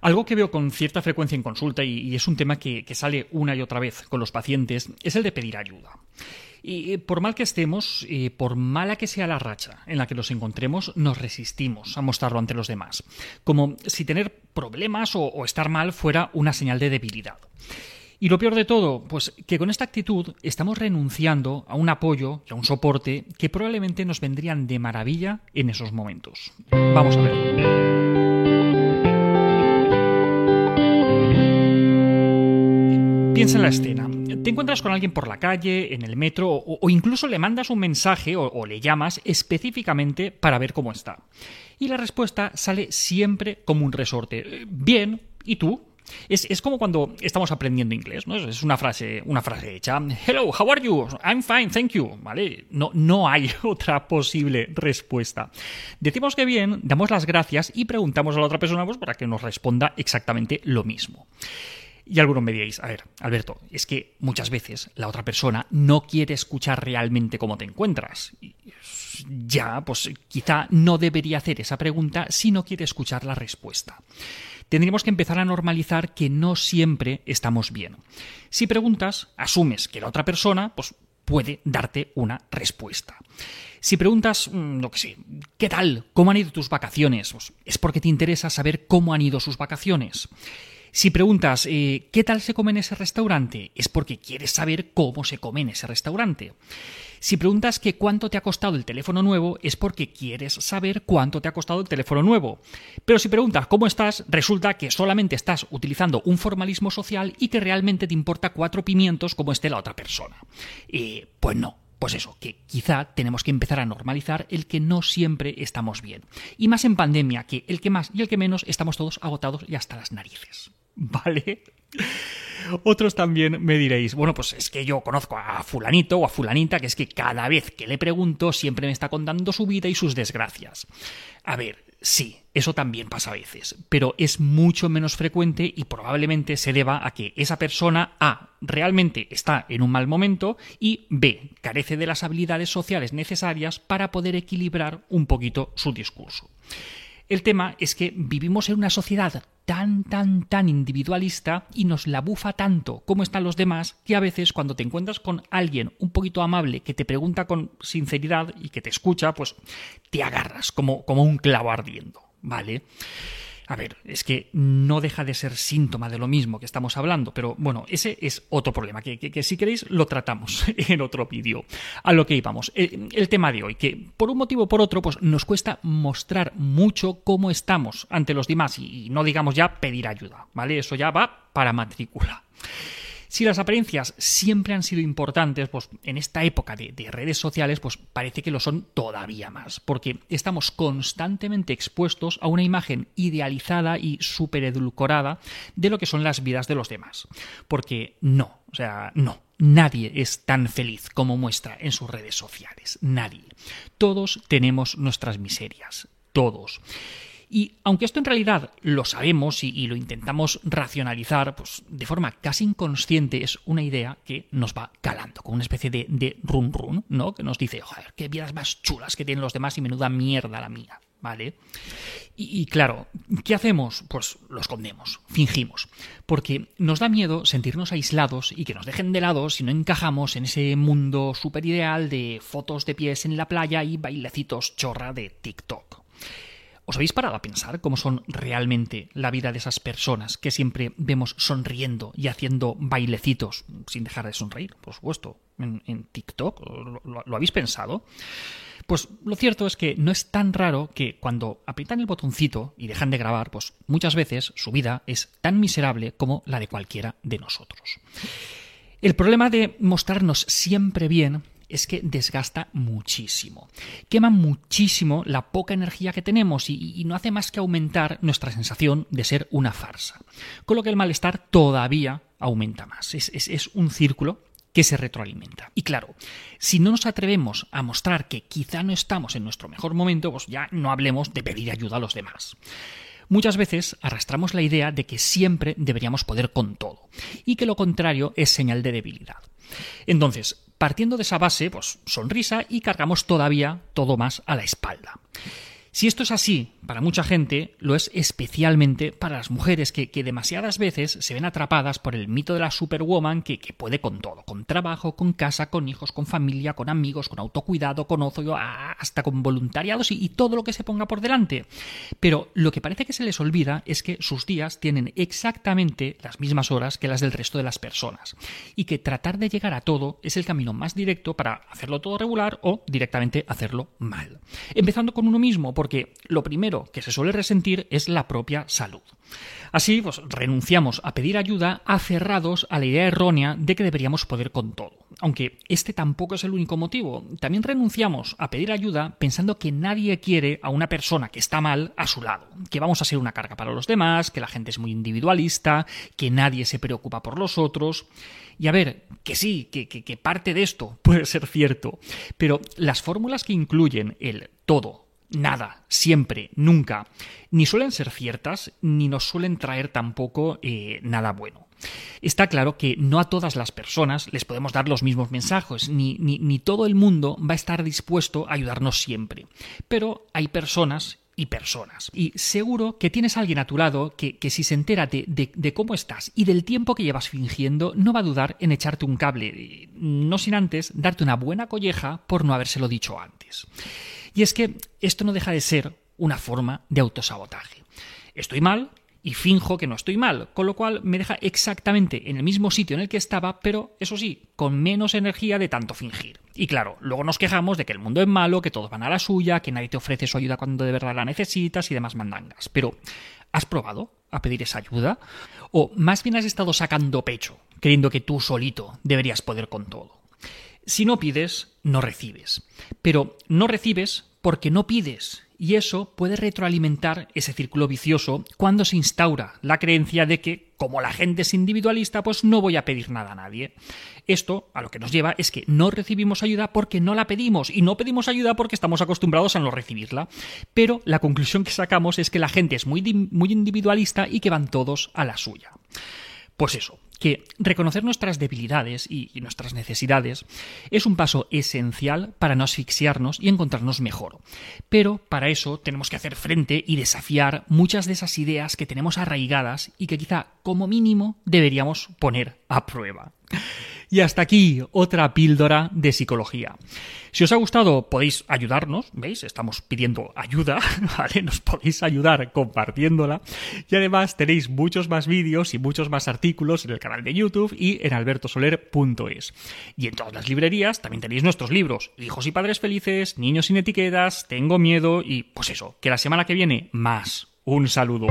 Algo que veo con cierta frecuencia en consulta y, es un tema que, sale una y otra vez con los pacientes es el de pedir ayuda. Y eh, por mal que estemos, eh, por mala que sea la racha en la que nos encontremos, nos resistimos a mostrarlo ante los demás, como si tener problemas o estar mal fuera una señal de debilidad. Y lo peor de todo, pues que con esta actitud estamos renunciando a un apoyo y a un soporte que probablemente nos vendrían de maravilla en esos momentos. Vamos a ver. Piensa en la escena. Te encuentras con alguien por la calle, en el metro, o, incluso le mandas un mensaje o le llamas específicamente para ver cómo está. Y la respuesta sale siempre como un resorte. Bien, ¿y tú? Es, como cuando estamos aprendiendo inglés, ¿no? Es una frase, una frase hecha. Hello, how are you? I'm fine, thank you. ¿Vale? No, no hay otra posible respuesta. Decimos que bien, damos las gracias y preguntamos a la otra persona pues, para que nos responda exactamente lo mismo. Y algunos me diréis, a ver, Alberto, es que muchas veces la otra persona no quiere escuchar realmente cómo te encuentras. Ya, pues quizá no debería hacer esa pregunta si no quiere escuchar la respuesta tendríamos que empezar a normalizar que no siempre estamos bien. Si preguntas, asumes que la otra persona pues, puede darte una respuesta. Si preguntas, mm, lo que sé, ¿qué tal? ¿Cómo han ido tus vacaciones? Pues es porque te interesa saber cómo han ido sus vacaciones. Si preguntas eh, ¿qué tal se come en ese restaurante? es porque quieres saber cómo se come en ese restaurante. Si preguntas que cuánto te ha costado el teléfono nuevo es porque quieres saber cuánto te ha costado el teléfono nuevo. Pero si preguntas cómo estás, resulta que solamente estás utilizando un formalismo social y que realmente te importa cuatro pimientos como esté la otra persona. Y pues no, pues eso, que quizá tenemos que empezar a normalizar el que no siempre estamos bien. Y más en pandemia, que el que más y el que menos estamos todos agotados y hasta las narices. ¿Vale? Otros también me diréis, bueno, pues es que yo conozco a fulanito o a fulanita que es que cada vez que le pregunto siempre me está contando su vida y sus desgracias. A ver, sí, eso también pasa a veces, pero es mucho menos frecuente y probablemente se deba a que esa persona A realmente está en un mal momento y B carece de las habilidades sociales necesarias para poder equilibrar un poquito su discurso. El tema es que vivimos en una sociedad tan, tan, tan individualista y nos la bufa tanto como están los demás que a veces cuando te encuentras con alguien un poquito amable que te pregunta con sinceridad y que te escucha, pues te agarras como, como un clavo ardiendo, ¿vale? A ver, es que no deja de ser síntoma de lo mismo que estamos hablando, pero bueno, ese es otro problema, que, si queréis lo tratamos en otro vídeo. A lo que íbamos, el, tema de hoy, que por un motivo o por otro, pues nos cuesta mostrar mucho cómo estamos ante los demás y no digamos ya pedir ayuda, ¿vale? Eso ya va para matrícula. Si las apariencias siempre han sido importantes, pues en esta época de, redes sociales, pues parece que lo son todavía más, porque estamos constantemente expuestos a una imagen idealizada y súper edulcorada de lo que son las vidas de los demás. Porque no, o sea, no, Nadie es tan feliz como muestra en sus redes sociales. Nadie. Todos tenemos nuestras miserias. Todos. Y aunque esto en realidad lo sabemos y, lo intentamos racionalizar, pues de forma casi inconsciente es una idea que nos va calando, con una especie de, de run run, ¿no? Que nos dice, joder, qué vidas más chulas que tienen los demás y menuda mierda la mía. ¿Vale? Y, claro, ¿qué hacemos? Pues lo escondemos, fingimos, porque nos da miedo sentirnos aislados y que nos dejen de lado si no encajamos en ese mundo super ideal de fotos de pies en la playa y bailecitos chorra de TikTok. ¿Os habéis parado a pensar cómo son realmente la vida de esas personas que siempre vemos sonriendo y haciendo bailecitos sin dejar de sonreír, por supuesto, en, TikTok? ¿Lo, habéis pensado? Pues lo cierto es que no es tan raro que cuando aprietan el botoncito y dejan de grabar, pues muchas veces su vida es tan miserable como la de cualquiera de nosotros. El problema de mostrarnos siempre bien es que desgasta muchísimo. Quema muchísimo la poca energía que tenemos y, no hace más que aumentar nuestra sensación de ser una farsa. Con lo que el malestar todavía aumenta más. Es, un círculo que se retroalimenta. Y claro, si no nos atrevemos a mostrar que quizá no estamos en nuestro mejor momento, pues ya no hablemos de pedir ayuda a los demás. Muchas veces arrastramos la idea de que siempre deberíamos poder con todo, y que lo contrario es señal de debilidad. Entonces, Partiendo de esa base, pues sonrisa y cargamos todavía todo más a la espalda. Si esto es así para mucha gente, lo es especialmente para las mujeres que, demasiadas veces se ven atrapadas por el mito de la superwoman que, puede con todo, con trabajo, con casa, con hijos, con familia, con amigos, con autocuidado, con ocio, hasta con voluntariados y, y todo lo que se ponga por delante. Pero lo que parece que se les olvida es que sus días tienen exactamente las mismas horas que las del resto de las personas y que tratar de llegar a todo es el camino más directo para hacerlo todo regular o directamente hacerlo mal. Empezando con uno mismo, porque lo primero que se suele resentir es la propia salud. Así, pues renunciamos a pedir ayuda aferrados a la idea errónea de que deberíamos poder con todo. Aunque este tampoco es el único motivo. También renunciamos a pedir ayuda pensando que nadie quiere a una persona que está mal a su lado, que vamos a ser una carga para los demás, que la gente es muy individualista, que nadie se preocupa por los otros. Y a ver, que sí, que, que parte de esto puede ser cierto, pero las fórmulas que incluyen el todo, nada, siempre, nunca, ni suelen ser ciertas, ni nos suelen traer tampoco eh, nada bueno. Está claro que no a todas las personas les podemos dar los mismos mensajes, ni, ni, todo el mundo va a estar dispuesto a ayudarnos siempre. Pero hay personas y personas. Y seguro que tienes a alguien a tu lado que, que si se entera de, de, cómo estás y del tiempo que llevas fingiendo, no va a dudar en echarte un cable, no sin antes darte una buena colleja por no habérselo dicho antes. Y es que esto no deja de ser una forma de autosabotaje. Estoy mal y finjo que no estoy mal, con lo cual me deja exactamente en el mismo sitio en el que estaba, pero eso sí, con menos energía de tanto fingir. Y claro, luego nos quejamos de que el mundo es malo, que todos van a la suya, que nadie te ofrece su ayuda cuando de verdad la necesitas y demás mandangas. Pero, ¿has probado a pedir esa ayuda? ¿O más bien has estado sacando pecho, creyendo que tú solito deberías poder con todo? Si no pides, no recibes. Pero no recibes porque no pides. Y eso puede retroalimentar ese círculo vicioso cuando se instaura la creencia de que, como la gente es individualista, pues no voy a pedir nada a nadie. Esto a lo que nos lleva es que no recibimos ayuda porque no la pedimos y no pedimos ayuda porque estamos acostumbrados a no recibirla. Pero la conclusión que sacamos es que la gente es muy, muy individualista y que van todos a la suya. Pues eso, que reconocer nuestras debilidades y, nuestras necesidades es un paso esencial para no asfixiarnos y encontrarnos mejor. Pero para eso tenemos que hacer frente y desafiar muchas de esas ideas que tenemos arraigadas y que quizá como mínimo deberíamos poner a prueba. Y hasta aquí otra píldora de psicología. Si os ha gustado podéis ayudarnos, ¿veis? Estamos pidiendo ayuda, ¿vale? Nos podéis ayudar compartiéndola. Y además tenéis muchos más vídeos y muchos más artículos en el canal de YouTube y en albertosoler.es. Y en todas las librerías también tenéis nuestros libros, Hijos y Padres Felices, Niños sin Etiquetas, Tengo Miedo y pues eso, que la semana que viene más. Un saludo.